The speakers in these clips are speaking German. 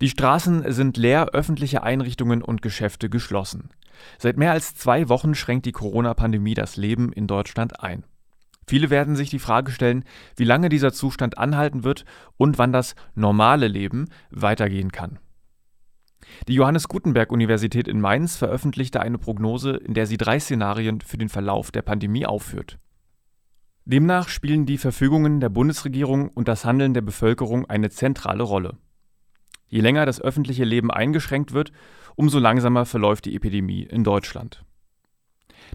Die Straßen sind leer, öffentliche Einrichtungen und Geschäfte geschlossen. Seit mehr als zwei Wochen schränkt die Corona-Pandemie das Leben in Deutschland ein. Viele werden sich die Frage stellen, wie lange dieser Zustand anhalten wird und wann das normale Leben weitergehen kann. Die Johannes Gutenberg Universität in Mainz veröffentlichte eine Prognose, in der sie drei Szenarien für den Verlauf der Pandemie aufführt. Demnach spielen die Verfügungen der Bundesregierung und das Handeln der Bevölkerung eine zentrale Rolle. Je länger das öffentliche Leben eingeschränkt wird, umso langsamer verläuft die Epidemie in Deutschland.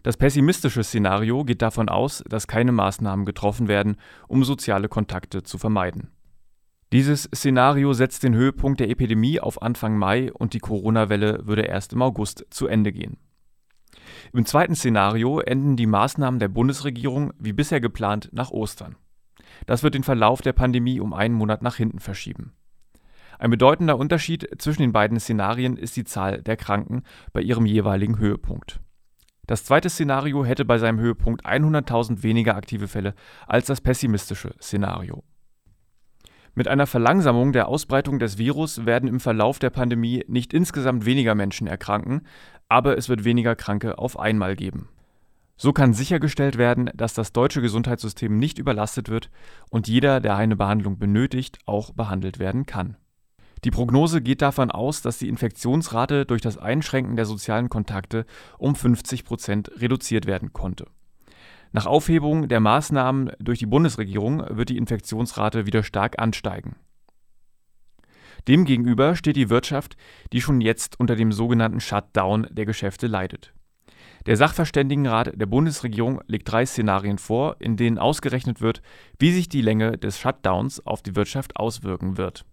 Das pessimistische Szenario geht davon aus, dass keine Maßnahmen getroffen werden, um soziale Kontakte zu vermeiden. Dieses Szenario setzt den Höhepunkt der Epidemie auf Anfang Mai und die Corona-Welle würde erst im August zu Ende gehen. Im zweiten Szenario enden die Maßnahmen der Bundesregierung wie bisher geplant nach Ostern. Das wird den Verlauf der Pandemie um einen Monat nach hinten verschieben. Ein bedeutender Unterschied zwischen den beiden Szenarien ist die Zahl der Kranken bei ihrem jeweiligen Höhepunkt. Das zweite Szenario hätte bei seinem Höhepunkt 100.000 weniger aktive Fälle als das pessimistische Szenario. Mit einer Verlangsamung der Ausbreitung des Virus werden im Verlauf der Pandemie nicht insgesamt weniger Menschen erkranken, aber es wird weniger Kranke auf einmal geben. So kann sichergestellt werden, dass das deutsche Gesundheitssystem nicht überlastet wird und jeder, der eine Behandlung benötigt, auch behandelt werden kann. Die Prognose geht davon aus, dass die Infektionsrate durch das Einschränken der sozialen Kontakte um 50 Prozent reduziert werden konnte. Nach Aufhebung der Maßnahmen durch die Bundesregierung wird die Infektionsrate wieder stark ansteigen. Demgegenüber steht die Wirtschaft, die schon jetzt unter dem sogenannten Shutdown der Geschäfte leidet. Der Sachverständigenrat der Bundesregierung legt drei Szenarien vor, in denen ausgerechnet wird, wie sich die Länge des Shutdowns auf die Wirtschaft auswirken wird.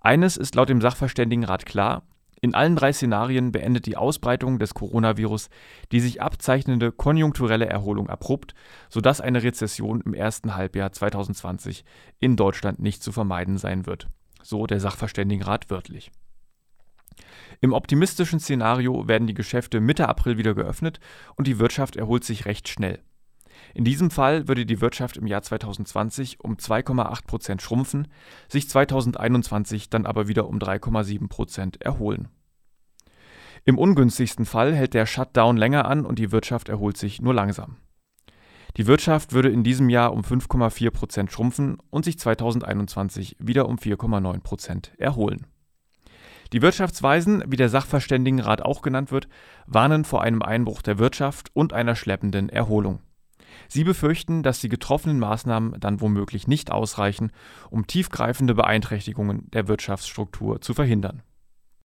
Eines ist laut dem Sachverständigenrat klar, in allen drei Szenarien beendet die Ausbreitung des Coronavirus die sich abzeichnende konjunkturelle Erholung abrupt, sodass eine Rezession im ersten Halbjahr 2020 in Deutschland nicht zu vermeiden sein wird. So der Sachverständigenrat wörtlich. Im optimistischen Szenario werden die Geschäfte Mitte April wieder geöffnet und die Wirtschaft erholt sich recht schnell. In diesem Fall würde die Wirtschaft im Jahr 2020 um 2,8 Prozent schrumpfen, sich 2021 dann aber wieder um 3,7 Prozent erholen. Im ungünstigsten Fall hält der Shutdown länger an und die Wirtschaft erholt sich nur langsam. Die Wirtschaft würde in diesem Jahr um 5,4 Prozent schrumpfen und sich 2021 wieder um 4,9 Prozent erholen. Die Wirtschaftsweisen, wie der Sachverständigenrat auch genannt wird, warnen vor einem Einbruch der Wirtschaft und einer schleppenden Erholung. Sie befürchten, dass die getroffenen Maßnahmen dann womöglich nicht ausreichen, um tiefgreifende Beeinträchtigungen der Wirtschaftsstruktur zu verhindern